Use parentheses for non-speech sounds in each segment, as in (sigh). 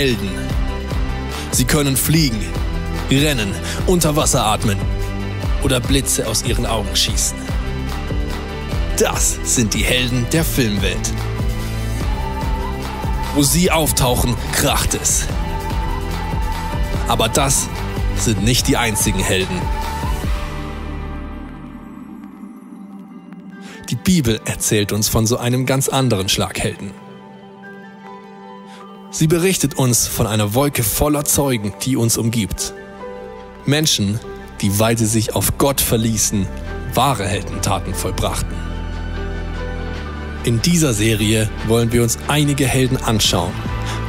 Helden. Sie können fliegen, rennen, unter Wasser atmen oder Blitze aus ihren Augen schießen. Das sind die Helden der Filmwelt. Wo sie auftauchen, kracht es. Aber das sind nicht die einzigen Helden. Die Bibel erzählt uns von so einem ganz anderen Schlaghelden. Sie berichtet uns von einer Wolke voller Zeugen, die uns umgibt. Menschen, die, weil sie sich auf Gott verließen, wahre Heldentaten vollbrachten. In dieser Serie wollen wir uns einige Helden anschauen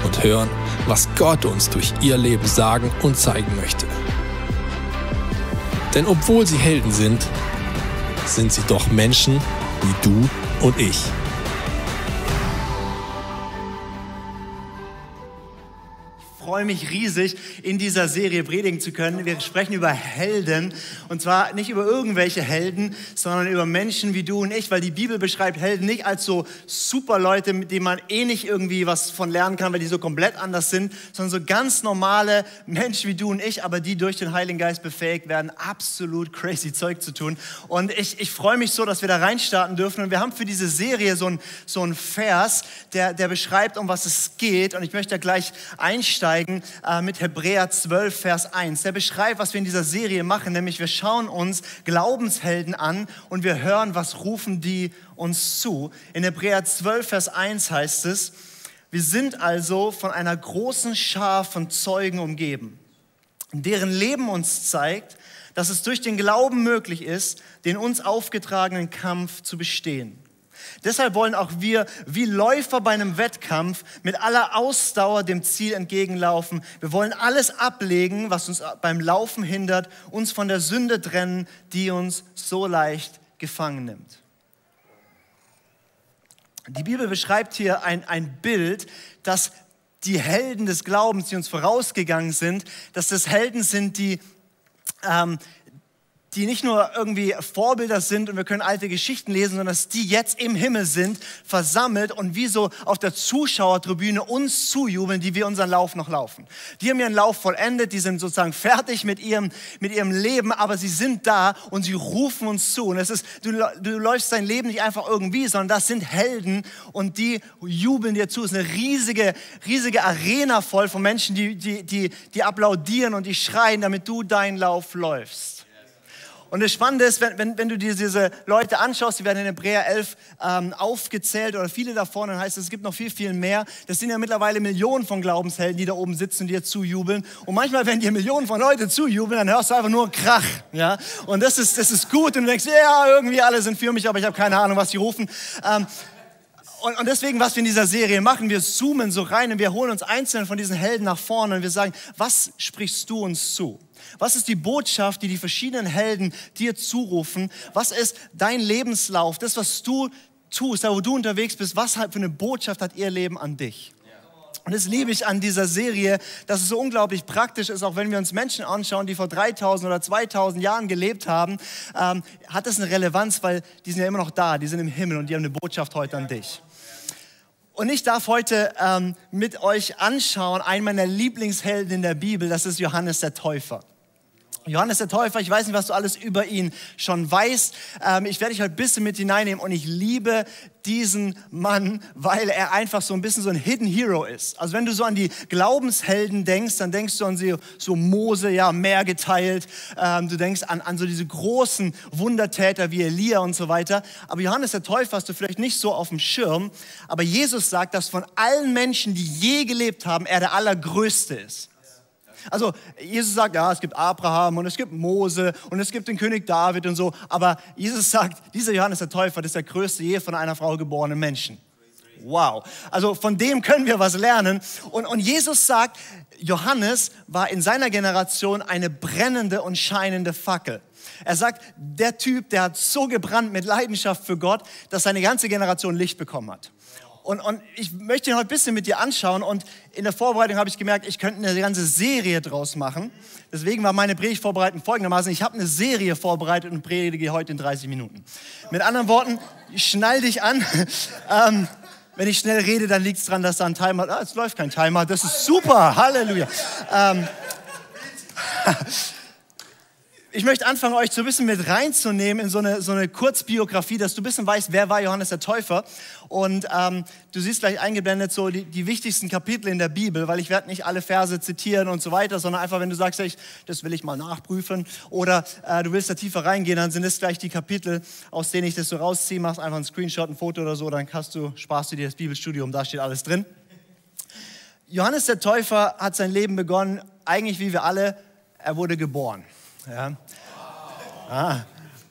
und hören, was Gott uns durch ihr Leben sagen und zeigen möchte. Denn obwohl sie Helden sind, sind sie doch Menschen wie du und ich. Freue mich riesig, in dieser Serie predigen zu können. Wir sprechen über Helden und zwar nicht über irgendwelche Helden, sondern über Menschen wie du und ich, weil die Bibel beschreibt Helden nicht als so super Leute, mit denen man eh nicht irgendwie was von lernen kann, weil die so komplett anders sind, sondern so ganz normale Menschen wie du und ich, aber die durch den Heiligen Geist befähigt werden, absolut crazy Zeug zu tun. Und ich, ich freue mich so, dass wir da reinstarten dürfen. Und wir haben für diese Serie so einen so Vers, der, der beschreibt, um was es geht. Und ich möchte da gleich einsteigen einsteigen äh, mit Hebräer 12, Vers 1. Der beschreibt, was wir in dieser Serie machen, nämlich wir schauen uns Glaubenshelden an und wir hören, was rufen die uns zu. In Hebräer 12, Vers 1 heißt es, wir sind also von einer großen Schar von Zeugen umgeben, deren Leben uns zeigt, dass es durch den Glauben möglich ist, den uns aufgetragenen Kampf zu bestehen. Deshalb wollen auch wir wie Läufer bei einem Wettkampf mit aller Ausdauer dem Ziel entgegenlaufen. Wir wollen alles ablegen, was uns beim Laufen hindert, uns von der Sünde trennen, die uns so leicht gefangen nimmt. Die Bibel beschreibt hier ein, ein Bild, dass die Helden des Glaubens, die uns vorausgegangen sind, dass das Helden sind, die ähm, die nicht nur irgendwie Vorbilder sind und wir können alte Geschichten lesen, sondern dass die jetzt im Himmel sind, versammelt und wie so auf der Zuschauertribüne uns zujubeln, die wir unseren Lauf noch laufen. Die haben ihren Lauf vollendet, die sind sozusagen fertig mit ihrem, mit ihrem Leben, aber sie sind da und sie rufen uns zu. Und es ist, du, du läufst dein Leben nicht einfach irgendwie, sondern das sind Helden und die jubeln dir zu. Es ist eine riesige, riesige Arena voll von Menschen, die, die, die, die applaudieren und die schreien, damit du deinen Lauf läufst. Und das Spannende ist, wenn, wenn, wenn du dir diese Leute anschaust, die werden in Hebräer 11 ähm, aufgezählt oder viele davon, dann heißt es, es gibt noch viel, viel mehr. Das sind ja mittlerweile Millionen von Glaubenshelden, die da oben sitzen und dir zujubeln. Und manchmal, wenn dir Millionen von Leuten zujubeln, dann hörst du einfach nur Krach. Ja? Und das ist, das ist gut und du denkst, ja, irgendwie alle sind für mich, aber ich habe keine Ahnung, was sie rufen. Ähm, und, und deswegen, was wir in dieser Serie machen, wir zoomen so rein und wir holen uns einzeln von diesen Helden nach vorne und wir sagen, was sprichst du uns zu? Was ist die Botschaft, die die verschiedenen Helden dir zurufen? Was ist dein Lebenslauf, das, was du tust, da wo du unterwegs bist, was halt für eine Botschaft hat ihr Leben an dich? Und das liebe ich an dieser Serie, dass es so unglaublich praktisch ist, auch wenn wir uns Menschen anschauen, die vor 3000 oder 2000 Jahren gelebt haben, ähm, hat das eine Relevanz, weil die sind ja immer noch da, die sind im Himmel und die haben eine Botschaft heute an dich. Und ich darf heute ähm, mit euch anschauen, einen meiner Lieblingshelden in der Bibel, das ist Johannes der Täufer. Johannes der Täufer, ich weiß nicht, was du alles über ihn schon weißt. Ähm, ich werde dich heute ein bisschen mit hineinnehmen und ich liebe diesen Mann, weil er einfach so ein bisschen so ein Hidden Hero ist. Also wenn du so an die Glaubenshelden denkst, dann denkst du an sie, so Mose, ja, Meer geteilt. Ähm, du denkst an, an so diese großen Wundertäter wie Elia und so weiter. Aber Johannes der Täufer hast du vielleicht nicht so auf dem Schirm. Aber Jesus sagt, dass von allen Menschen, die je gelebt haben, er der Allergrößte ist. Also Jesus sagt, ja, es gibt Abraham und es gibt Mose und es gibt den König David und so. Aber Jesus sagt, dieser Johannes der Täufer, ist der größte je von einer Frau geborene Menschen. Wow. Also von dem können wir was lernen. Und, und Jesus sagt, Johannes war in seiner Generation eine brennende und scheinende Fackel. Er sagt, der Typ, der hat so gebrannt mit Leidenschaft für Gott, dass seine ganze Generation Licht bekommen hat. Und, und ich möchte ihn heute ein bisschen mit dir anschauen. Und in der Vorbereitung habe ich gemerkt, ich könnte eine ganze Serie draus machen. Deswegen war meine Predigtvorbereitung folgendermaßen. Ich habe eine Serie vorbereitet und predige heute in 30 Minuten. Mit anderen Worten, schnall dich an. (laughs) ähm, wenn ich schnell rede, dann liegt es daran, dass da ein Timer, ah, es läuft kein Timer, das ist super, Halleluja. Ähm, (laughs) ich möchte anfangen, euch so ein bisschen mit reinzunehmen in so eine, so eine Kurzbiografie, dass du ein bisschen weißt, wer war Johannes der Täufer. Und ähm, du siehst gleich eingeblendet so die, die, wichtigsten Kapitel in der Bibel, weil ich werde nicht alle Verse zitieren und so weiter, sondern einfach, wenn du sagst, ich, das will ich mal nachprüfen oder äh, du willst da tiefer reingehen, dann sind es gleich die Kapitel, aus denen ich das so rausziehe, machst einfach einen Screenshot, ein Foto oder so, dann hast du, sparst du dir das Bibelstudium, da steht alles drin. Johannes der Täufer hat sein Leben begonnen, eigentlich wie wir alle, er wurde geboren. Ja. Ah.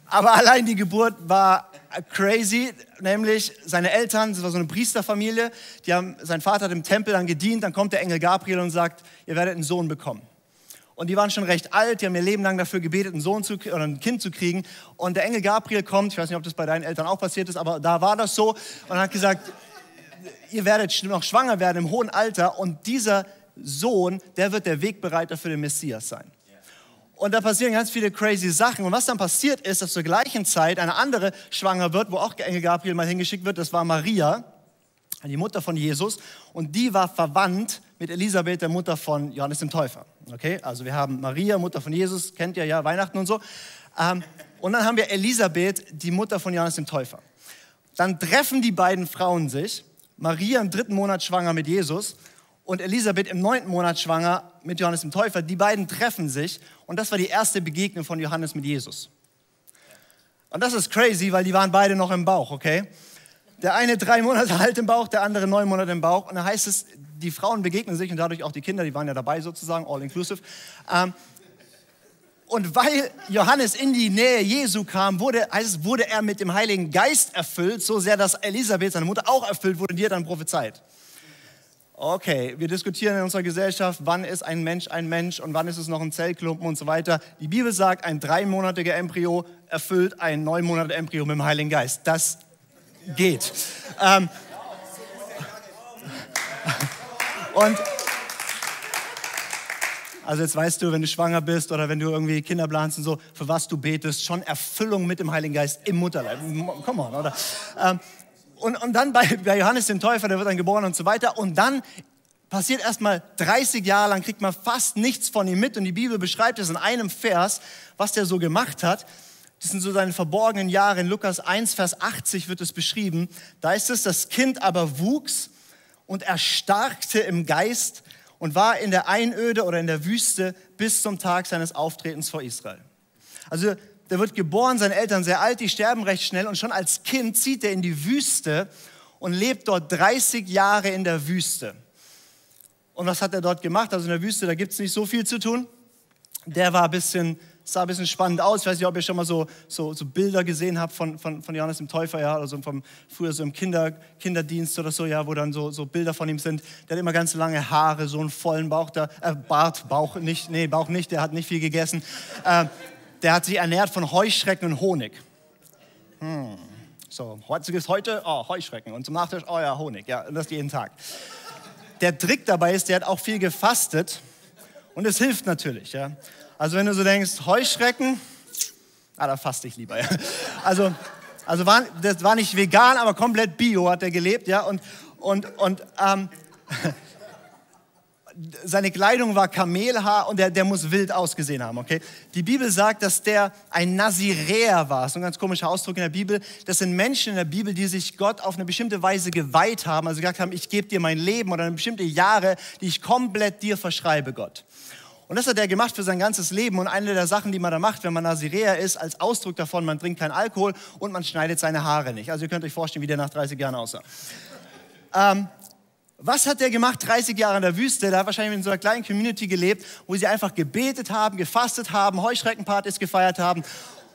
Aber allein die Geburt war crazy, nämlich seine Eltern, das war so eine Priesterfamilie, die haben, sein Vater hat im Tempel dann gedient, dann kommt der Engel Gabriel und sagt, ihr werdet einen Sohn bekommen. Und die waren schon recht alt, die haben ihr Leben lang dafür gebetet, einen Sohn zu, oder ein Kind zu kriegen. Und der Engel Gabriel kommt, ich weiß nicht, ob das bei deinen Eltern auch passiert ist, aber da war das so, und hat gesagt, ihr werdet noch schwanger werden im hohen Alter und dieser Sohn, der wird der Wegbereiter für den Messias sein. Und da passieren ganz viele crazy Sachen. Und was dann passiert ist, dass zur gleichen Zeit eine andere schwanger wird, wo auch Engel Gabriel mal hingeschickt wird. Das war Maria, die Mutter von Jesus. Und die war verwandt mit Elisabeth, der Mutter von Johannes dem Täufer. Okay, also wir haben Maria, Mutter von Jesus, kennt ihr ja Weihnachten und so. Ähm, und dann haben wir Elisabeth, die Mutter von Johannes dem Täufer. Dann treffen die beiden Frauen sich. Maria im dritten Monat schwanger mit Jesus und Elisabeth im neunten Monat schwanger mit Johannes dem Täufer. Die beiden treffen sich und das war die erste Begegnung von Johannes mit Jesus. Und das ist crazy, weil die waren beide noch im Bauch, okay? Der eine drei Monate (laughs) alt im Bauch, der andere neun Monate im Bauch. Und da heißt es, die Frauen begegnen sich und dadurch auch die Kinder, die waren ja dabei sozusagen, all inclusive. Ähm, und weil Johannes in die Nähe Jesu kam, wurde, heißt wurde er mit dem Heiligen Geist erfüllt, so sehr, dass Elisabeth, seine Mutter, auch erfüllt wurde und hat dann prophezeit. Okay, wir diskutieren in unserer Gesellschaft, wann ist ein Mensch ein Mensch und wann ist es noch ein Zellklumpen und so weiter. Die Bibel sagt, ein dreimonatiger Embryo erfüllt ein neunmonatiger Embryo mit dem Heiligen Geist. Das geht. Ähm, und also jetzt weißt du, wenn du schwanger bist oder wenn du irgendwie Kinder planst und so, für was du betest, schon Erfüllung mit dem Heiligen Geist im Mutterleib. Come on, oder? Ähm, und, und dann bei, bei Johannes dem Täufer, der wird dann geboren und so weiter. Und dann passiert erstmal 30 Jahre lang, kriegt man fast nichts von ihm mit. Und die Bibel beschreibt es in einem Vers, was der so gemacht hat. Das sind so seine verborgenen Jahre. In Lukas 1, Vers 80 wird es beschrieben. Da ist es, das Kind aber wuchs und erstarkte im Geist und war in der Einöde oder in der Wüste bis zum Tag seines Auftretens vor Israel. Also der wird geboren, seine Eltern sehr alt, die sterben recht schnell und schon als Kind zieht er in die Wüste und lebt dort 30 Jahre in der Wüste. Und was hat er dort gemacht? Also in der Wüste, da gibt es nicht so viel zu tun. Der war ein bisschen, sah ein bisschen spannend aus. Ich weiß nicht, ob ihr schon mal so, so, so Bilder gesehen habt von, von, von Johannes dem Täufer, ja, oder so vom, früher so im Kinder, Kinderdienst oder so, ja, wo dann so, so Bilder von ihm sind. Der hat immer ganz lange Haare, so einen vollen Bauch, da, äh, Bart, Bauch nicht, nee, Bauch nicht, der hat nicht viel gegessen. Äh, der hat sich ernährt von Heuschrecken und Honig. Hm. So, heutiges heute, oh, Heuschrecken. Und zum Nachtisch, oh ja, Honig. Ja, und das jeden Tag. Der Trick dabei ist, der hat auch viel gefastet und es hilft natürlich. Ja. Also wenn du so denkst, Heuschrecken, ah, da faste ich lieber. Ja. Also, also war, das war nicht vegan, aber komplett bio hat er gelebt. Ja. Und, und, und ähm, seine Kleidung war Kamelhaar und der, der muss wild ausgesehen haben, okay? Die Bibel sagt, dass der ein Naziräer war. Das ist ein ganz komischer Ausdruck in der Bibel. Das sind Menschen in der Bibel, die sich Gott auf eine bestimmte Weise geweiht haben, also gesagt haben, ich gebe dir mein Leben oder eine bestimmte Jahre, die ich komplett dir verschreibe, Gott. Und das hat er gemacht für sein ganzes Leben. Und eine der Sachen, die man da macht, wenn man Naziräer ist, als Ausdruck davon, man trinkt keinen Alkohol und man schneidet seine Haare nicht. Also ihr könnt euch vorstellen, wie der nach 30 Jahren aussah. Ähm, was hat der gemacht 30 Jahre in der Wüste? Der hat wahrscheinlich in so einer kleinen Community gelebt, wo sie einfach gebetet haben, gefastet haben, Heuschreckenpartys gefeiert haben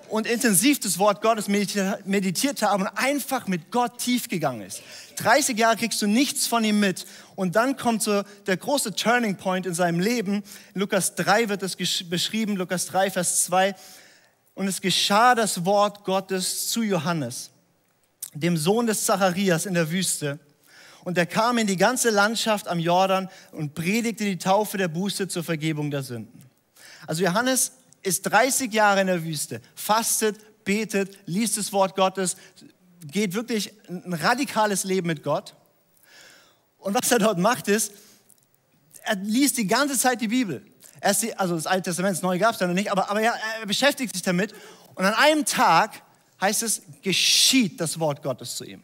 und intensiv das Wort Gottes meditiert haben und einfach mit Gott tief gegangen ist. 30 Jahre kriegst du nichts von ihm mit. Und dann kommt so der große Turning Point in seinem Leben. In Lukas 3 wird es beschrieben, Lukas 3, Vers 2. Und es geschah das Wort Gottes zu Johannes, dem Sohn des Zacharias in der Wüste. Und er kam in die ganze Landschaft am Jordan und predigte die Taufe der Buße zur Vergebung der Sünden. Also Johannes ist 30 Jahre in der Wüste, fastet, betet, liest das Wort Gottes, geht wirklich ein radikales Leben mit Gott. Und was er dort macht, ist, er liest die ganze Zeit die Bibel. Die, also das Alte Testament, das Neue gab es da noch nicht, aber, aber ja, er beschäftigt sich damit. Und an einem Tag heißt es, geschieht das Wort Gottes zu ihm.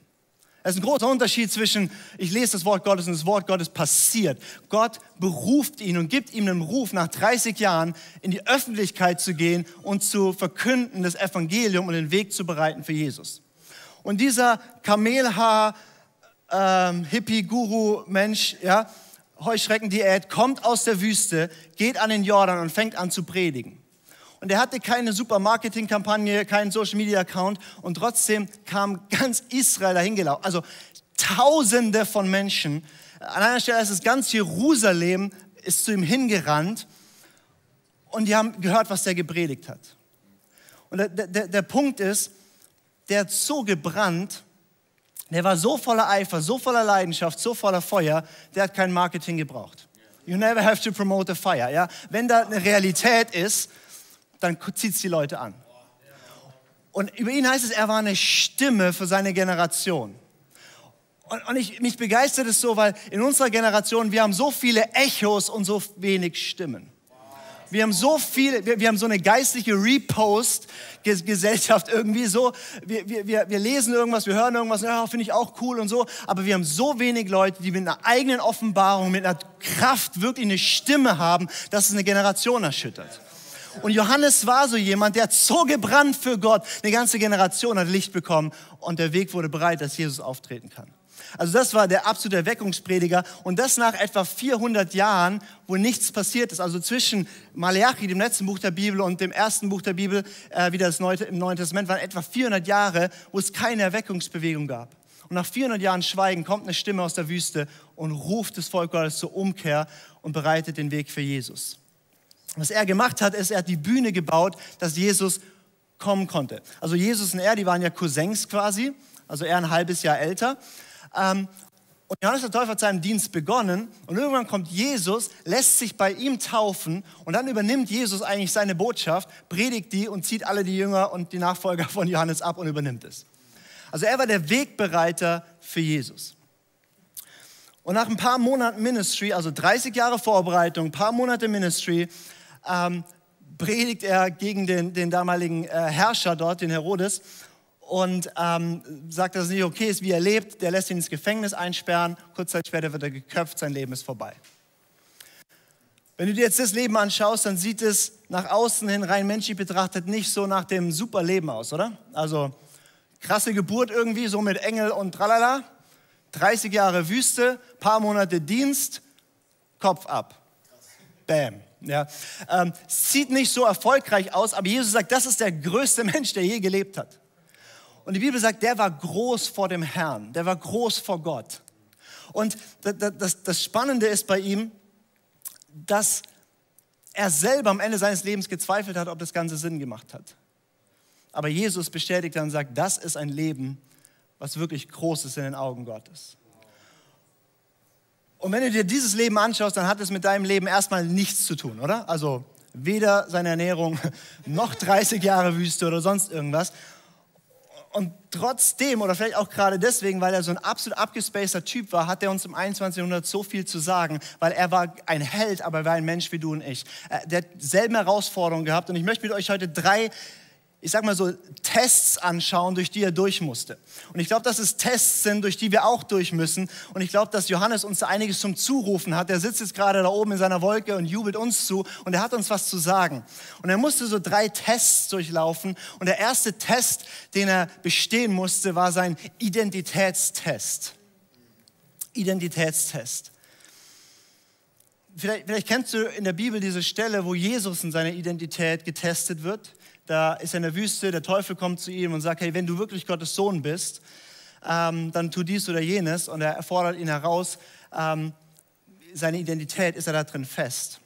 Es ist ein großer Unterschied zwischen, ich lese das Wort Gottes und das Wort Gottes passiert. Gott beruft ihn und gibt ihm einen Ruf, nach 30 Jahren in die Öffentlichkeit zu gehen und zu verkünden, das Evangelium und den Weg zu bereiten für Jesus. Und dieser Kamelhaar, ähm, ja, Heuschreckendiät, kommt aus der Wüste, geht an den Jordan und fängt an zu predigen. Und er hatte keine super Marketingkampagne, keinen Social Media Account und trotzdem kam ganz Israel dahin gelaufen. Also Tausende von Menschen. An einer Stelle ist es ganz Jerusalem ist zu ihm hingerannt und die haben gehört, was der gepredigt hat. Und der, der, der Punkt ist, der hat so gebrannt, der war so voller Eifer, so voller Leidenschaft, so voller Feuer, der hat kein Marketing gebraucht. You never have to promote a fire. Ja? Wenn da eine Realität ist, dann zieht es die Leute an. Und über ihn heißt es, er war eine Stimme für seine Generation. Und, und ich, mich begeistert es so, weil in unserer Generation, wir haben so viele Echos und so wenig Stimmen. Wir haben so viel, wir, wir haben so eine geistliche Repost-Gesellschaft irgendwie so. Wir, wir, wir lesen irgendwas, wir hören irgendwas, ja, finde ich auch cool und so. Aber wir haben so wenig Leute, die mit einer eigenen Offenbarung, mit einer Kraft wirklich eine Stimme haben, dass es eine Generation erschüttert. Und Johannes war so jemand, der hat so gebrannt für Gott. Eine ganze Generation hat Licht bekommen und der Weg wurde bereit, dass Jesus auftreten kann. Also das war der absolute Erweckungsprediger und das nach etwa 400 Jahren, wo nichts passiert ist. Also zwischen Malachi, dem letzten Buch der Bibel, und dem ersten Buch der Bibel, äh, wieder das Neue, im Neuen Testament, waren etwa 400 Jahre, wo es keine Erweckungsbewegung gab. Und nach 400 Jahren Schweigen kommt eine Stimme aus der Wüste und ruft das Volk Gottes zur Umkehr und bereitet den Weg für Jesus. Was er gemacht hat, ist, er hat die Bühne gebaut, dass Jesus kommen konnte. Also Jesus und er, die waren ja Cousins quasi, also er ein halbes Jahr älter. Ähm, und Johannes der Täufer hat seinen Dienst begonnen und irgendwann kommt Jesus, lässt sich bei ihm taufen und dann übernimmt Jesus eigentlich seine Botschaft, predigt die und zieht alle die Jünger und die Nachfolger von Johannes ab und übernimmt es. Also er war der Wegbereiter für Jesus. Und nach ein paar Monaten Ministry, also 30 Jahre Vorbereitung, ein paar Monate Ministry, ähm, predigt er gegen den, den damaligen äh, Herrscher dort, den Herodes, und ähm, sagt, dass es nicht okay ist, wie er lebt. Der lässt ihn ins Gefängnis einsperren. Kurz Zeit später wird er geköpft, sein Leben ist vorbei. Wenn du dir jetzt das Leben anschaust, dann sieht es nach außen hin rein menschlich betrachtet nicht so nach dem super Leben aus, oder? Also krasse Geburt irgendwie, so mit Engel und tralala. 30 Jahre Wüste, paar Monate Dienst, Kopf ab. Bam. Ja, ähm, sieht nicht so erfolgreich aus, aber Jesus sagt, das ist der größte (laughs) Mensch, der je gelebt hat. Und die Bibel sagt, der war groß vor dem Herrn, der war groß vor Gott. Und das, das Spannende ist bei ihm, dass er selber am Ende seines Lebens gezweifelt hat, ob das Ganze Sinn gemacht hat. Aber Jesus bestätigt dann und sagt, das ist ein Leben, was wirklich groß ist in den Augen Gottes. Und wenn du dir dieses Leben anschaust, dann hat es mit deinem Leben erstmal nichts zu tun, oder? Also weder seine Ernährung (laughs) noch 30 Jahre Wüste oder sonst irgendwas, und trotzdem, oder vielleicht auch gerade deswegen, weil er so ein absolut abgespaceter Typ war, hat er uns im 21. Jahrhundert so viel zu sagen, weil er war ein Held, aber er war ein Mensch wie du und ich. Äh, der hat selben Herausforderungen gehabt und ich möchte mit euch heute drei ich sag mal so, Tests anschauen, durch die er durch musste. Und ich glaube, dass es Tests sind, durch die wir auch durch müssen. Und ich glaube, dass Johannes uns einiges zum Zurufen hat. Er sitzt jetzt gerade da oben in seiner Wolke und jubelt uns zu und er hat uns was zu sagen. Und er musste so drei Tests durchlaufen. Und der erste Test, den er bestehen musste, war sein Identitätstest. Identitätstest. Vielleicht, vielleicht kennst du in der Bibel diese Stelle, wo Jesus in seiner Identität getestet wird da ist er in der Wüste, der Teufel kommt zu ihm und sagt, hey, wenn du wirklich Gottes Sohn bist, ähm, dann tu dies oder jenes. Und er fordert ihn heraus, ähm, seine Identität, ist er da drin fest.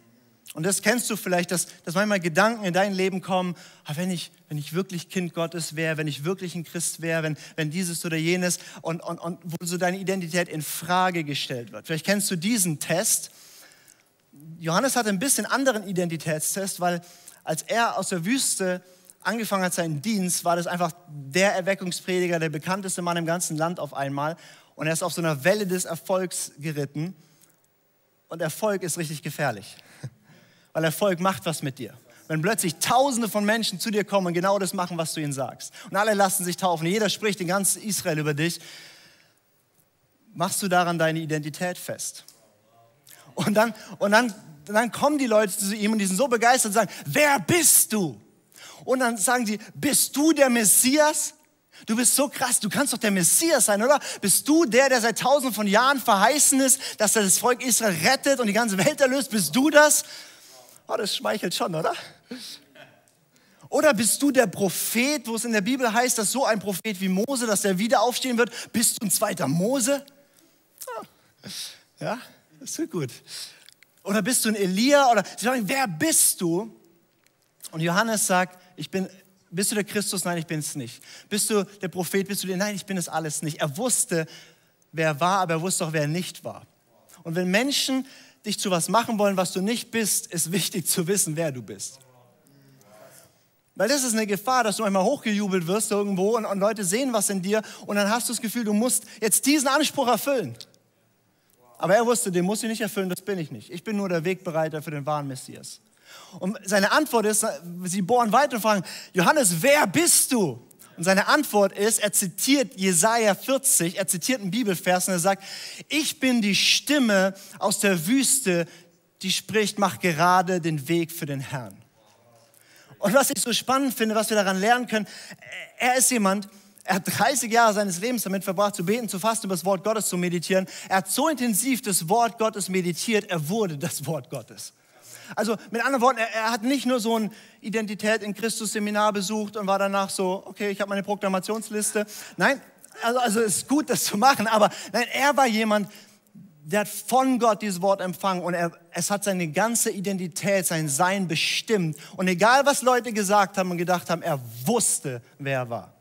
Und das kennst du vielleicht, dass, dass manchmal Gedanken in dein Leben kommen, ah, wenn, ich, wenn ich wirklich Kind Gottes wäre, wenn ich wirklich ein Christ wäre, wenn, wenn dieses oder jenes und, und, und wo so deine Identität in Frage gestellt wird. Vielleicht kennst du diesen Test. Johannes hatte ein bisschen anderen Identitätstest, weil als er aus der Wüste angefangen hat seinen Dienst, war das einfach der Erweckungsprediger, der bekannteste Mann im ganzen Land auf einmal. Und er ist auf so einer Welle des Erfolgs geritten. Und Erfolg ist richtig gefährlich. (laughs) Weil Erfolg macht was mit dir. Wenn plötzlich Tausende von Menschen zu dir kommen und genau das machen, was du ihnen sagst. Und alle lassen sich taufen. Jeder spricht in ganz Israel über dich. Machst du daran deine Identität fest? Und dann, und dann, dann kommen die Leute zu ihm und die sind so begeistert und sagen, wer bist du? Und dann sagen sie, bist du der Messias? Du bist so krass, du kannst doch der Messias sein, oder? Bist du der, der seit tausenden von Jahren verheißen ist, dass er das Volk Israel rettet und die ganze Welt erlöst? Bist du das? Oh, das schmeichelt schon, oder? Oder bist du der Prophet, wo es in der Bibel heißt, dass so ein Prophet wie Mose, dass er wieder aufstehen wird? Bist du ein zweiter Mose? Ja, das wird gut. Oder bist du ein Elia? Oder sie sagen, wer bist du? Und Johannes sagt, ich bin bist du der Christus? Nein, ich bin es nicht. Bist du der Prophet? Bist du der? Nein, ich bin es alles nicht. Er wusste, wer war, aber er wusste auch, wer nicht war. Und wenn Menschen dich zu was machen wollen, was du nicht bist, ist wichtig zu wissen, wer du bist. Weil das ist eine Gefahr, dass du einmal hochgejubelt wirst irgendwo und, und Leute sehen was in dir und dann hast du das Gefühl, du musst jetzt diesen Anspruch erfüllen. Aber er wusste, den muss ich nicht erfüllen, das bin ich nicht. Ich bin nur der Wegbereiter für den wahren Messias. Und seine Antwort ist, sie bohren weiter und fragen, Johannes, wer bist du? Und seine Antwort ist, er zitiert Jesaja 40, er zitiert einen Bibelvers und er sagt, ich bin die Stimme aus der Wüste, die spricht, mach gerade den Weg für den Herrn. Und was ich so spannend finde, was wir daran lernen können, er ist jemand, er hat 30 Jahre seines Lebens damit verbracht, zu beten, zu fasten, über das Wort Gottes zu meditieren. Er hat so intensiv das Wort Gottes meditiert, er wurde das Wort Gottes. Also mit anderen Worten, er, er hat nicht nur so ein Identität in Christus Seminar besucht und war danach so, okay, ich habe meine Proklamationsliste. Nein, also, also ist gut, das zu machen, aber nein, er war jemand, der hat von Gott dieses Wort empfangen und er, es hat seine ganze Identität, sein Sein bestimmt. Und egal, was Leute gesagt haben und gedacht haben, er wusste, wer er war.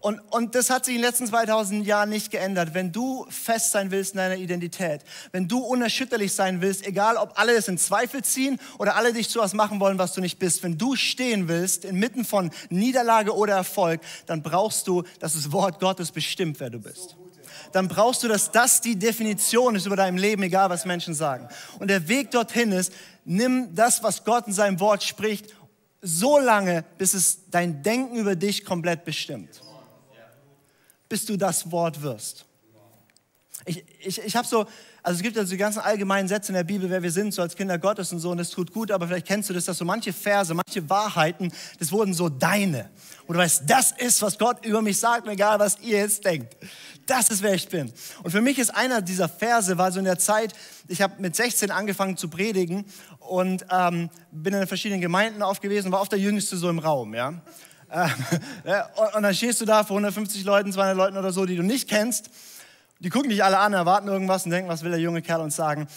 Und, und das hat sich in den letzten 2000 Jahren nicht geändert. Wenn du fest sein willst in deiner Identität, wenn du unerschütterlich sein willst, egal ob alle es in Zweifel ziehen oder alle dich zu was machen wollen, was du nicht bist, wenn du stehen willst inmitten von Niederlage oder Erfolg, dann brauchst du, dass das Wort Gottes bestimmt, wer du bist. Dann brauchst du, dass das die Definition ist über dein Leben, egal was Menschen sagen. Und der Weg dorthin ist, nimm das, was Gott in seinem Wort spricht, so lange, bis es dein Denken über dich komplett bestimmt bis du das Wort wirst. Ich, ich, ich habe so, also es gibt ja so die ganzen allgemeinen Sätze in der Bibel, wer wir sind, so als Kinder Gottes und so, und das tut gut, aber vielleicht kennst du das, dass so manche Verse, manche Wahrheiten, das wurden so deine. Und du weißt, das ist, was Gott über mich sagt, egal was ihr jetzt denkt. Das ist, wer ich bin. Und für mich ist einer dieser Verse, war so in der Zeit, ich habe mit 16 angefangen zu predigen und ähm, bin in verschiedenen Gemeinden aufgewesen, war oft der Jüngste so im Raum, ja. (laughs) Ähm, und dann stehst du da vor 150 Leuten, 200 Leuten oder so, die du nicht kennst. Die gucken dich alle an, erwarten irgendwas und denken, was will der junge Kerl uns sagen.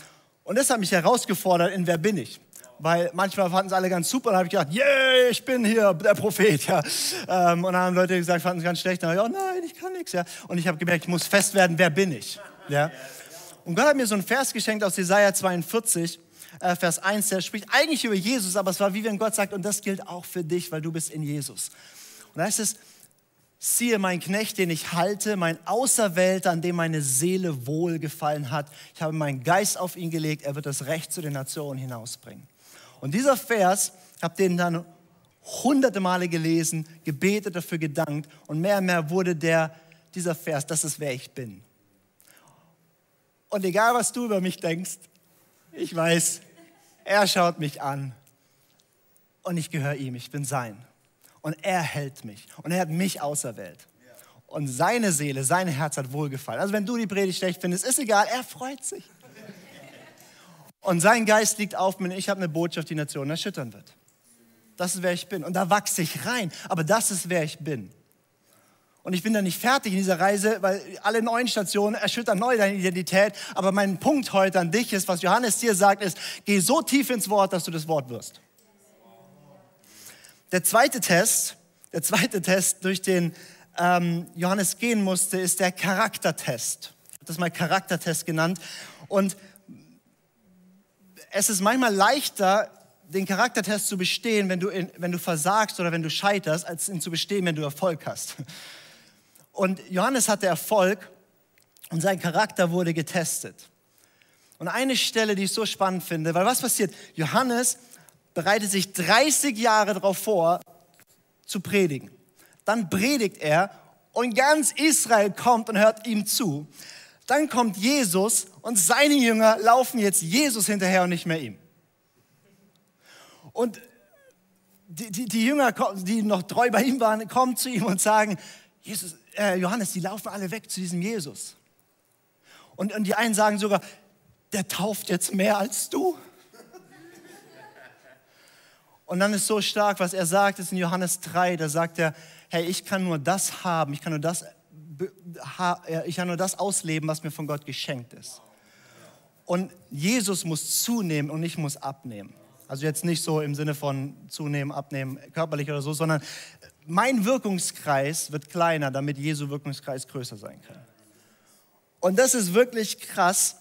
Und das hat mich herausgefordert in Wer bin ich? Weil manchmal fanden es alle ganz super, dann habe ich gedacht, yeah, ich bin hier der Prophet. Ja. Ähm, und dann haben Leute gesagt, fanden es ganz schlecht. Dann habe ich, oh nein, ich kann nichts. Ja. Und ich habe gemerkt, ich muss fest werden, wer bin ich? Ja. Und Gott hat mir so einen Vers geschenkt aus Jesaja 42 äh, Vers 1, der spricht eigentlich über Jesus, aber es war wie wenn Gott sagt, und das gilt auch für dich, weil du bist in Jesus. Und da heißt es, siehe mein Knecht, den ich halte, mein Auserwählter, an dem meine Seele wohlgefallen hat. Ich habe meinen Geist auf ihn gelegt, er wird das Recht zu den Nationen hinausbringen. Und dieser Vers, ich habe den dann hunderte Male gelesen, gebetet, dafür gedankt und mehr und mehr wurde der, dieser Vers, das ist wer ich bin. Und egal, was du über mich denkst, ich weiß, er schaut mich an und ich gehöre ihm, ich bin sein. Und er hält mich und er hat mich auserwählt. Und seine Seele, sein Herz hat wohlgefallen. Also wenn du die Predigt schlecht findest, ist egal, er freut sich. Und sein Geist liegt auf mir und ich habe eine Botschaft, die Nationen erschüttern wird. Das ist, wer ich bin. Und da wachse ich rein. Aber das ist, wer ich bin. Und ich bin da nicht fertig in dieser Reise, weil alle neuen Stationen erschüttern neu deine Identität. Aber mein Punkt heute an dich ist, was Johannes dir sagt, ist, geh so tief ins Wort, dass du das Wort wirst. Der zweite Test, der zweite Test, durch den ähm, Johannes gehen musste, ist der Charaktertest. Ich habe das mal Charaktertest genannt. Und es ist manchmal leichter, den Charaktertest zu bestehen, wenn du, in, wenn du versagst oder wenn du scheiterst, als ihn zu bestehen, wenn du Erfolg hast. Und Johannes hatte Erfolg und sein Charakter wurde getestet. Und eine Stelle, die ich so spannend finde, weil was passiert? Johannes bereitet sich 30 Jahre darauf vor, zu predigen. Dann predigt er und ganz Israel kommt und hört ihm zu. Dann kommt Jesus und seine Jünger laufen jetzt Jesus hinterher und nicht mehr ihm. Und die, die, die Jünger, die noch treu bei ihm waren, kommen zu ihm und sagen, Jesus, äh, Johannes, die laufen alle weg zu diesem Jesus. Und, und die einen sagen sogar, der tauft jetzt mehr als du. Und dann ist so stark, was er sagt, ist in Johannes 3, da sagt er, hey, ich kann nur das haben, ich kann nur das, ich kann nur das ausleben, was mir von Gott geschenkt ist. Und Jesus muss zunehmen und ich muss abnehmen. Also jetzt nicht so im Sinne von zunehmen, abnehmen, körperlich oder so, sondern mein Wirkungskreis wird kleiner, damit Jesu Wirkungskreis größer sein kann. Und das ist wirklich krass,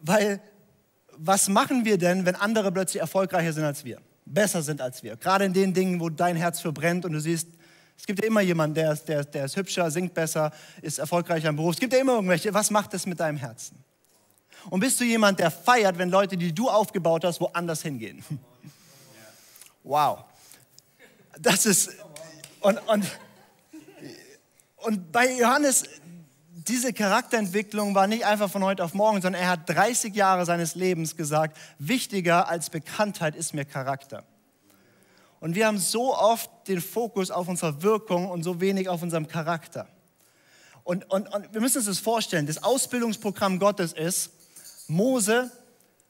weil was machen wir denn, wenn andere plötzlich erfolgreicher sind als wir, besser sind als wir? Gerade in den Dingen, wo dein Herz verbrennt und du siehst, es gibt ja immer jemanden, der, der, der ist hübscher, singt besser, ist erfolgreicher im Beruf. Es gibt ja immer irgendwelche. Was macht das mit deinem Herzen? Und bist du jemand, der feiert, wenn Leute, die du aufgebaut hast, woanders hingehen? (laughs) Wow. Das ist, und, und, und bei Johannes, diese Charakterentwicklung war nicht einfach von heute auf morgen, sondern er hat 30 Jahre seines Lebens gesagt, wichtiger als Bekanntheit ist mir Charakter. Und wir haben so oft den Fokus auf unserer Wirkung und so wenig auf unserem Charakter. Und, und, und wir müssen uns das vorstellen, das Ausbildungsprogramm Gottes ist, Mose,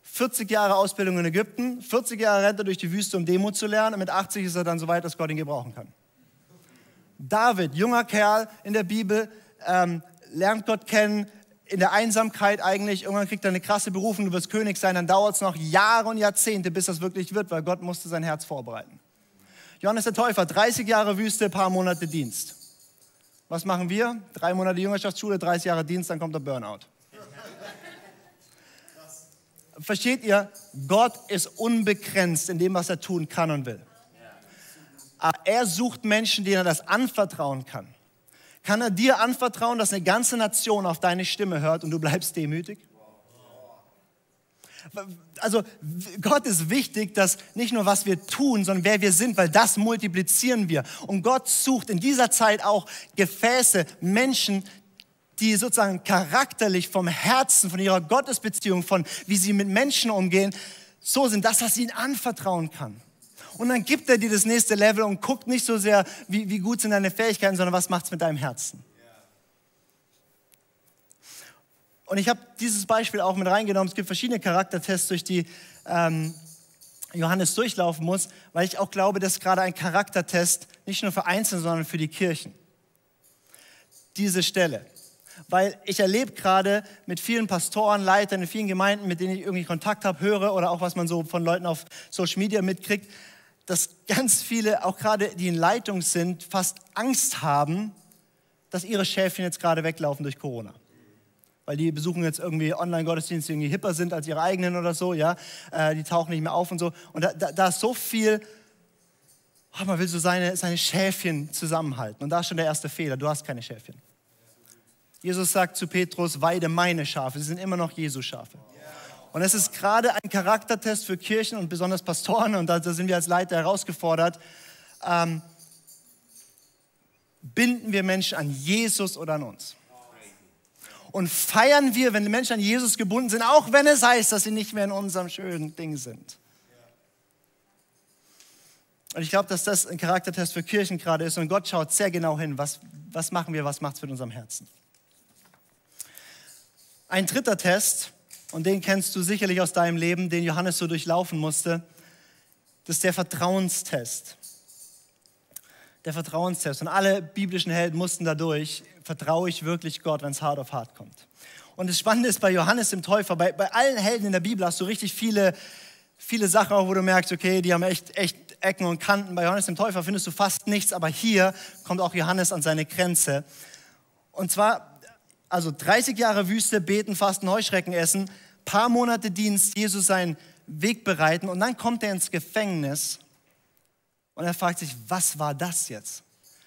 40 Jahre Ausbildung in Ägypten, 40 Jahre rennt er durch die Wüste, um Demo zu lernen und mit 80 ist er dann so weit, dass Gott ihn gebrauchen kann. David, junger Kerl in der Bibel, ähm, lernt Gott kennen, in der Einsamkeit eigentlich, irgendwann kriegt er eine krasse Berufung, du wirst König sein, dann dauert es noch Jahre und Jahrzehnte, bis das wirklich wird, weil Gott musste sein Herz vorbereiten. Johannes der Täufer, 30 Jahre Wüste, paar Monate Dienst. Was machen wir? Drei Monate Jüngerschaftsschule, 30 Jahre Dienst, dann kommt der Burnout. Versteht ihr? Gott ist unbegrenzt in dem, was er tun kann und will. Aber er sucht Menschen, denen er das anvertrauen kann. Kann er dir anvertrauen, dass eine ganze Nation auf deine Stimme hört und du bleibst demütig? Also Gott ist wichtig, dass nicht nur was wir tun, sondern wer wir sind, weil das multiplizieren wir. Und Gott sucht in dieser Zeit auch Gefäße, Menschen, die sozusagen charakterlich vom Herzen, von ihrer Gottesbeziehung, von wie sie mit Menschen umgehen, so sind, dass er sie ihnen anvertrauen kann. Und dann gibt er dir das nächste Level und guckt nicht so sehr, wie, wie gut sind deine Fähigkeiten, sondern was macht es mit deinem Herzen. Und ich habe dieses Beispiel auch mit reingenommen. Es gibt verschiedene Charaktertests, durch die ähm, Johannes durchlaufen muss, weil ich auch glaube, dass gerade ein Charaktertest nicht nur für Einzelne, sondern für die Kirchen. Diese Stelle. Weil ich erlebe gerade mit vielen Pastoren, Leitern in vielen Gemeinden, mit denen ich irgendwie Kontakt habe, höre oder auch was man so von Leuten auf Social Media mitkriegt, dass ganz viele, auch gerade die in Leitung sind, fast Angst haben, dass ihre Schäfchen jetzt gerade weglaufen durch Corona. Weil die besuchen jetzt irgendwie Online-Gottesdienste, die irgendwie hipper sind als ihre eigenen oder so, ja. Äh, die tauchen nicht mehr auf und so. Und da, da, da ist so viel, oh, man will so seine, seine Schäfchen zusammenhalten. Und da ist schon der erste Fehler, du hast keine Schäfchen. Jesus sagt zu Petrus, weide meine Schafe. Sie sind immer noch Jesu Schafe. Und es ist gerade ein Charaktertest für Kirchen und besonders Pastoren, und da sind wir als Leiter herausgefordert. Ähm, binden wir Menschen an Jesus oder an uns? Und feiern wir, wenn Menschen an Jesus gebunden sind, auch wenn es heißt, dass sie nicht mehr in unserem schönen Ding sind. Und ich glaube, dass das ein Charaktertest für Kirchen gerade ist. Und Gott schaut sehr genau hin, was, was machen wir, was macht es mit unserem Herzen. Ein dritter Test und den kennst du sicherlich aus deinem Leben, den Johannes so durchlaufen musste. Das ist der Vertrauenstest. Der Vertrauenstest. Und alle biblischen Helden mussten dadurch, vertraue ich wirklich Gott, wenn es hart auf hart kommt. Und das Spannende ist bei Johannes dem Täufer, bei, bei allen Helden in der Bibel hast du richtig viele, viele Sachen, wo du merkst, okay, die haben echt, echt Ecken und Kanten. Bei Johannes dem Täufer findest du fast nichts, aber hier kommt auch Johannes an seine Grenze. Und zwar also 30 Jahre Wüste, beten, fasten, Heuschrecken essen, paar Monate Dienst, Jesus seinen Weg bereiten und dann kommt er ins Gefängnis und er fragt sich, was war das jetzt?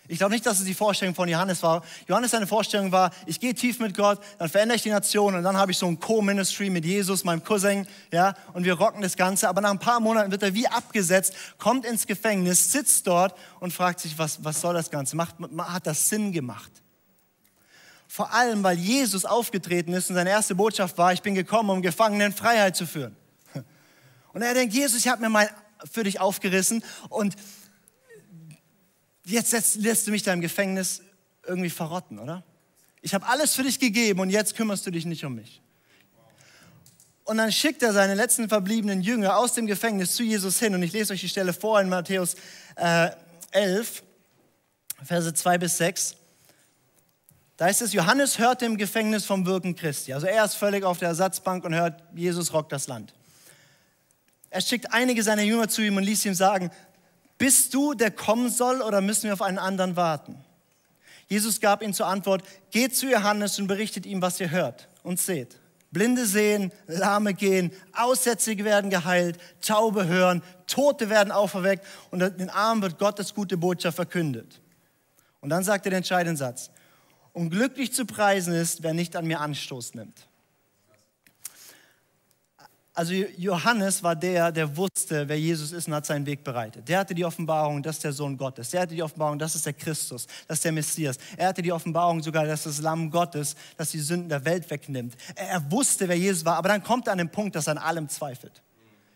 Ich glaube nicht, dass es die Vorstellung von Johannes war. Johannes seine Vorstellung war, ich gehe tief mit Gott, dann verändere ich die Nation und dann habe ich so ein Co-Ministry mit Jesus, meinem Cousin, ja, und wir rocken das Ganze. Aber nach ein paar Monaten wird er wie abgesetzt, kommt ins Gefängnis, sitzt dort und fragt sich, was, was soll das Ganze? Macht, hat das Sinn gemacht? Vor allem, weil Jesus aufgetreten ist und seine erste Botschaft war, ich bin gekommen, um Gefangenen Freiheit zu führen. (laughs) Und er denkt, Jesus, ich habe mir mal für dich aufgerissen und jetzt lässt du mich da im Gefängnis irgendwie verrotten, oder? Ich habe alles für dich gegeben und jetzt kümmerst du dich nicht um mich. Und dann schickt er seine letzten verbliebenen Jünger aus dem Gefängnis zu Jesus hin. Und ich lese euch die Stelle vor in Matthäus äh, 11, Verse 2 bis 6. Da heißt es, Johannes hörte im Gefängnis vom Wirken Christi. Also er ist völlig auf der Ersatzbank und hört, Jesus rockt das Land. Er schickt einige seiner Jünger zu ihm und ließ ihm sagen, bist du, der kommen soll, oder müssen wir auf einen anderen warten? Jesus gab ihnen zur Antwort, geht zu Johannes und berichtet ihm, was ihr hört und seht. Blinde sehen, Lahme gehen, Aussätzige werden geheilt, Taube hören, Tote werden auferweckt und den Armen wird Gottes gute Botschaft verkündet. Und dann sagt er den entscheidenden Satz. Um glücklich zu preisen ist, wer nicht an mir Anstoß nimmt. Also Johannes war der, der wusste, wer Jesus ist und hat seinen Weg bereitet. Der hatte die Offenbarung, dass der Sohn Gottes. Der hatte die Offenbarung, das ist der Christus, das ist der Messias. Er hatte die Offenbarung sogar, dass das Lamm Gottes, das die Sünden der Welt wegnimmt. Er wusste, wer Jesus war, aber dann kommt er an den Punkt, dass er an allem zweifelt.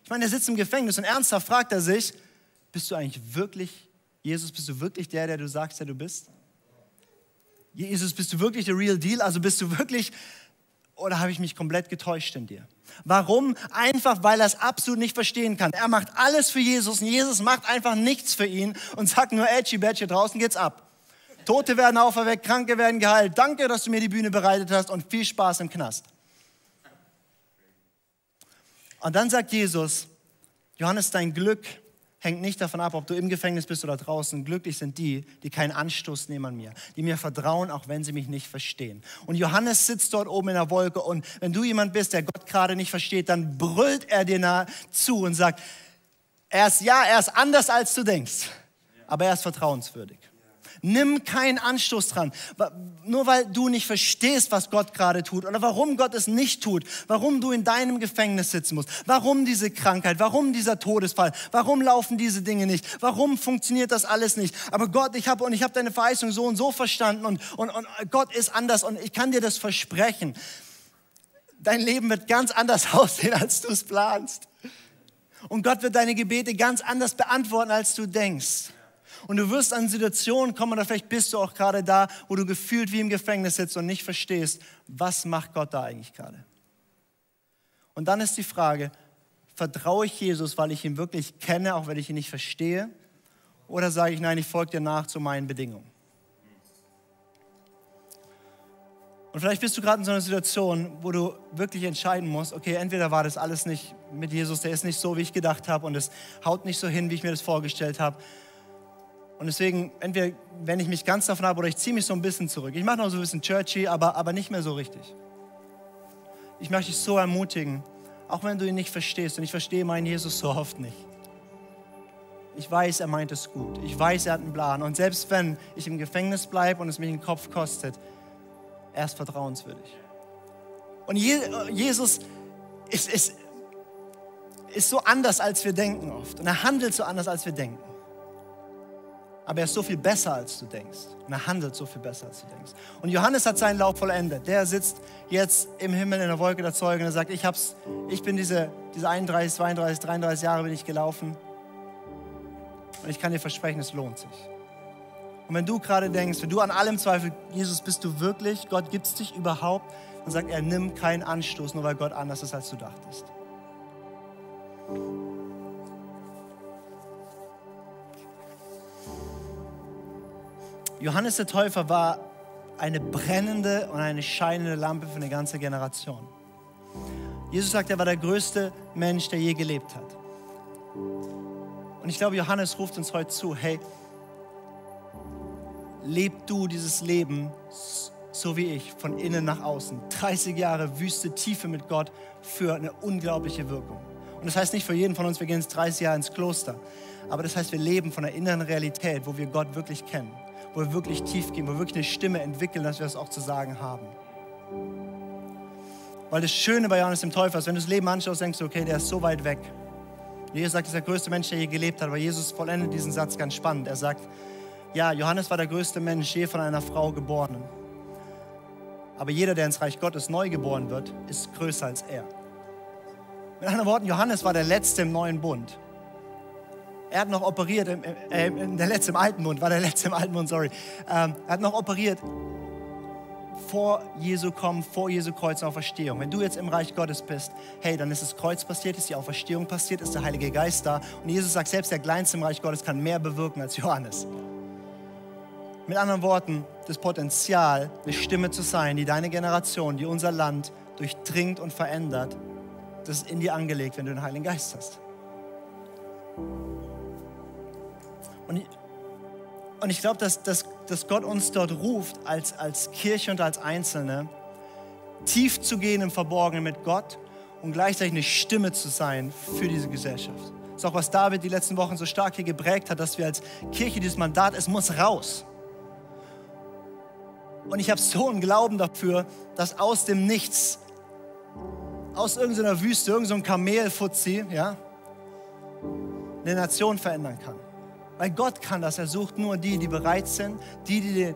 Ich meine, er sitzt im Gefängnis und ernsthaft fragt er sich, bist du eigentlich wirklich, Jesus, bist du wirklich der, der du sagst, der du bist? Jesus, bist du wirklich der Real Deal? Also bist du wirklich, oder habe ich mich komplett getäuscht in dir? Warum? Einfach, weil er es absolut nicht verstehen kann. Er macht alles für Jesus und Jesus macht einfach nichts für ihn und sagt nur, Edgy Badge, draußen geht's ab. Tote werden auferweckt, Kranke werden geheilt. Danke, dass du mir die Bühne bereitet hast und viel Spaß im Knast. Und dann sagt Jesus, Johannes, dein Glück hängt nicht davon ab, ob du im Gefängnis bist oder draußen. Glücklich sind die, die keinen Anstoß nehmen an mir, die mir vertrauen, auch wenn sie mich nicht verstehen. Und Johannes sitzt dort oben in der Wolke und wenn du jemand bist, der Gott gerade nicht versteht, dann brüllt er dir nah zu und sagt, er ist ja, er ist anders als du denkst, aber er ist vertrauenswürdig. Nimm keinen Anstoß dran. Nur weil du nicht verstehst, was Gott gerade tut oder warum Gott es nicht tut, warum du in deinem Gefängnis sitzen musst, warum diese Krankheit, warum dieser Todesfall, warum laufen diese Dinge nicht, warum funktioniert das alles nicht. Aber Gott, ich habe und ich habe deine Verheißung so und so verstanden und, und, und Gott ist anders und ich kann dir das versprechen. Dein Leben wird ganz anders (laughs) aussehen, als du es planst. Und Gott wird deine Gebete ganz anders beantworten, als du denkst. Und du wirst an Situationen kommen, oder vielleicht bist du auch gerade da, wo du gefühlt wie im Gefängnis sitzt und nicht verstehst, was macht Gott da eigentlich gerade. Und dann ist die Frage, vertraue ich Jesus, weil ich ihn wirklich kenne, auch wenn ich ihn nicht verstehe? Oder sage ich, nein, ich folge dir nach zu meinen Bedingungen? Und vielleicht bist du gerade in so einer Situation, wo du wirklich entscheiden musst, okay, entweder war das alles nicht mit Jesus, der ist nicht so, wie ich gedacht habe und es haut nicht so hin, wie ich mir das vorgestellt habe. Und deswegen, entweder wende ich mich ganz davon ab oder ich ziehe mich so ein bisschen zurück. Ich mache noch so ein bisschen churchy, aber, aber nicht mehr so richtig. Ich möchte dich so ermutigen, auch wenn du ihn nicht verstehst. Und ich verstehe meinen Jesus so oft nicht. Ich weiß, er meint es gut. Ich weiß, er hat einen Plan. Und selbst wenn ich im Gefängnis bleibe und es mich den Kopf kostet, er ist vertrauenswürdig. Und Jesus ist, ist, ist so anders, als wir denken oft. Und er handelt so anders, als wir denken aber er ist so viel besser, als du denkst. Und er handelt so viel besser, als du denkst. Und Johannes hat seinen Lauf vollendet. Der sitzt jetzt im Himmel in der Wolke der Zeugen und er sagt, ich, hab's, ich bin diese, diese 31, 32, 33 Jahre bin ich gelaufen. Und ich kann dir versprechen, es lohnt sich. Und wenn du gerade denkst, wenn du an allem zweifelst, Jesus, bist du wirklich, Gott gibt es dich überhaupt, dann sagt er, nimm keinen Anstoß, nur weil Gott anders ist, als du dachtest. Johannes der Täufer war eine brennende und eine scheinende Lampe für eine ganze Generation. Jesus sagt, er war der größte Mensch, der je gelebt hat. Und ich glaube, Johannes ruft uns heute zu, hey, leb du dieses Leben so wie ich, von innen nach außen. 30 Jahre Wüste, Tiefe mit Gott für eine unglaubliche Wirkung. Und das heißt nicht für jeden von uns, wir gehen jetzt 30 Jahre ins Kloster, aber das heißt, wir leben von einer inneren Realität, wo wir Gott wirklich kennen wo wir wirklich tief gehen, wo wir wirklich eine Stimme entwickeln, dass wir das auch zu sagen haben. Weil das Schöne bei Johannes dem Täufer ist, wenn du das Leben anschaust, denkst du, okay, der ist so weit weg. Jesus sagt, er ist der größte Mensch, der je gelebt hat. Aber Jesus vollendet diesen Satz ganz spannend. Er sagt, ja, Johannes war der größte Mensch je von einer Frau geboren. Aber jeder, der ins Reich Gottes neu geboren wird, ist größer als er. Mit anderen Worten, Johannes war der Letzte im neuen Bund. Er hat noch operiert, im, äh, der Letzte im alten Bund, war der Letzte im alten Bund, sorry. Ähm, er hat noch operiert vor Jesu kommen, vor Jesu Kreuz und Auferstehung. Wenn du jetzt im Reich Gottes bist, hey, dann ist das Kreuz passiert, ist die Auferstehung passiert, ist der Heilige Geist da. Und Jesus sagt, selbst der Kleinste im Reich Gottes kann mehr bewirken als Johannes. Mit anderen Worten, das Potenzial, eine Stimme zu sein, die deine Generation, die unser Land durchdringt und verändert, das ist in dir angelegt, wenn du den Heiligen Geist hast. Und und ich glaube, dass, dass, dass Gott uns dort ruft, als, als Kirche und als Einzelne, tief zu gehen im Verborgenen mit Gott und gleichzeitig eine Stimme zu sein für diese Gesellschaft. Das ist auch, was David die letzten Wochen so stark hier geprägt hat, dass wir als Kirche dieses Mandat, es muss raus. Und ich habe so einen Glauben dafür, dass aus dem Nichts, aus irgendeiner Wüste, irgendein Kamelfuzzi, ja, eine Nation verändern kann. Weil Gott kann das. Er sucht nur die, die bereit sind, die, die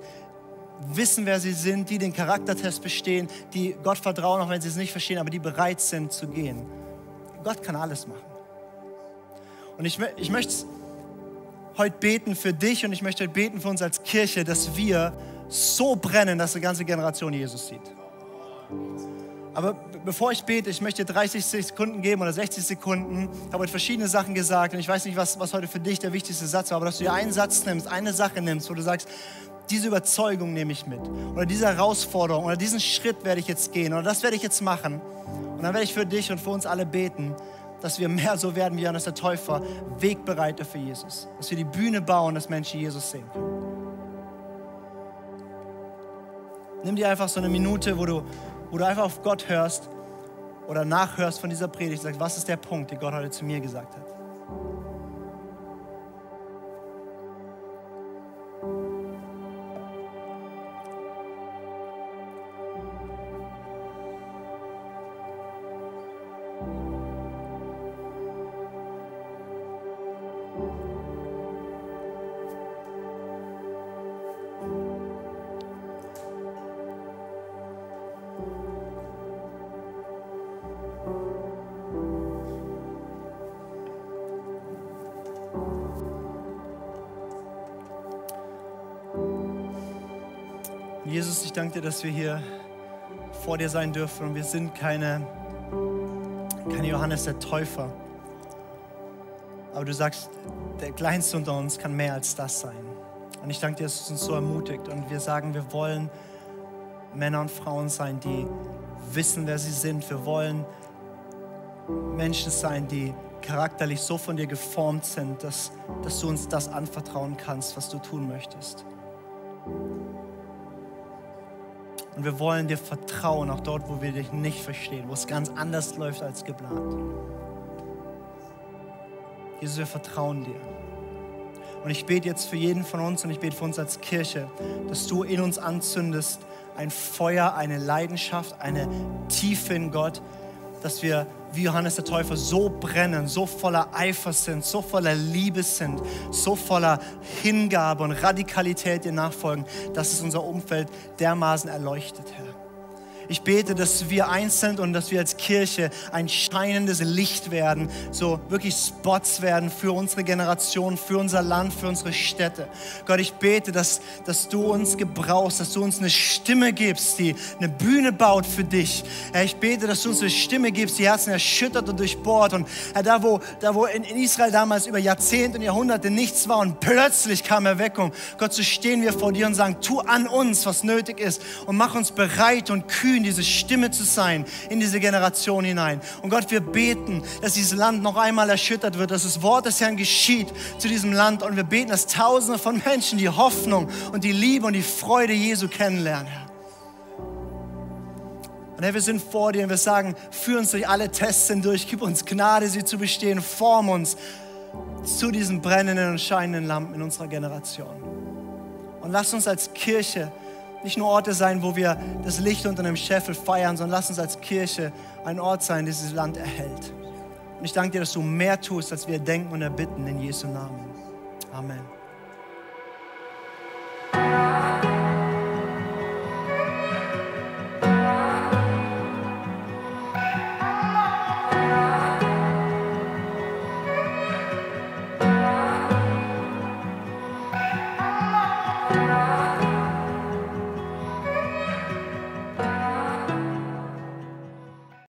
wissen, wer sie sind, die den Charaktertest bestehen, die Gott vertrauen, auch wenn sie es nicht verstehen, aber die bereit sind zu gehen. Gott kann alles machen. Und ich, ich möchte heute beten für dich und ich möchte heute beten für uns als Kirche, dass wir so brennen, dass die ganze Generation Jesus sieht. Aber bevor ich bete, ich möchte dir 30 Sekunden geben oder 60 Sekunden. Ich habe heute verschiedene Sachen gesagt und ich weiß nicht, was, was heute für dich der wichtigste Satz war, aber dass du dir einen Satz nimmst, eine Sache nimmst, wo du sagst, diese Überzeugung nehme ich mit. Oder diese Herausforderung oder diesen Schritt werde ich jetzt gehen oder das werde ich jetzt machen. Und dann werde ich für dich und für uns alle beten, dass wir mehr so werden wie Johannes der Täufer, Wegbereiter für Jesus. Dass wir die Bühne bauen, dass Menschen Jesus sehen können. Nimm dir einfach so eine Minute, wo du wo du einfach auf Gott hörst oder nachhörst von dieser Predigt sagst, was ist der Punkt, den Gott heute zu mir gesagt hat. Dir, dass wir hier vor dir sein dürfen und wir sind keine, keine Johannes der Täufer. Aber du sagst, der Kleinste unter uns kann mehr als das sein. Und ich danke dir, dass es uns so ermutigt und wir sagen, wir wollen Männer und Frauen sein, die wissen, wer sie sind. Wir wollen Menschen sein, die charakterlich so von dir geformt sind, dass, dass du uns das anvertrauen kannst, was du tun möchtest. Und wir wollen dir vertrauen, auch dort, wo wir dich nicht verstehen, wo es ganz anders läuft als geplant. Jesus, wir vertrauen dir. Und ich bete jetzt für jeden von uns und ich bete für uns als Kirche, dass du in uns anzündest ein Feuer, eine Leidenschaft, eine Tiefe in Gott, dass wir wie Johannes der Täufer so brennen, so voller Eifer sind, so voller Liebe sind, so voller Hingabe und Radikalität dir nachfolgen, dass es unser Umfeld dermaßen erleuchtet, Herr. Ich bete, dass wir eins sind und dass wir als Kirche ein scheinendes Licht werden, so wirklich Spots werden für unsere Generation, für unser Land, für unsere Städte. Gott, ich bete, dass, dass du uns gebrauchst, dass du uns eine Stimme gibst, die eine Bühne baut für dich. Herr, ich bete, dass du uns eine Stimme gibst, die Herzen erschüttert und durchbohrt. Und Herr, da wo, da wo in, in Israel damals über Jahrzehnte und Jahrhunderte nichts war und plötzlich kam Erweckung, Gott, so stehen wir vor dir und sagen, tu an uns, was nötig ist und mach uns bereit und kühl bemühen, diese Stimme zu sein in diese Generation hinein. Und Gott, wir beten, dass dieses Land noch einmal erschüttert wird, dass das Wort des Herrn geschieht zu diesem Land. Und wir beten, dass Tausende von Menschen die Hoffnung und die Liebe und die Freude Jesu kennenlernen. Und Herr, wir sind vor dir und wir sagen, führ uns durch alle Tests hindurch, gib uns Gnade, sie zu bestehen, form uns zu diesen brennenden und scheinenden Lampen in unserer Generation. Und lass uns als Kirche nicht nur Orte sein, wo wir das Licht unter einem Scheffel feiern, sondern lass uns als Kirche ein Ort sein, der dieses Land erhält. Und ich danke dir, dass du mehr tust, als wir denken und erbitten, in Jesu Namen. Amen.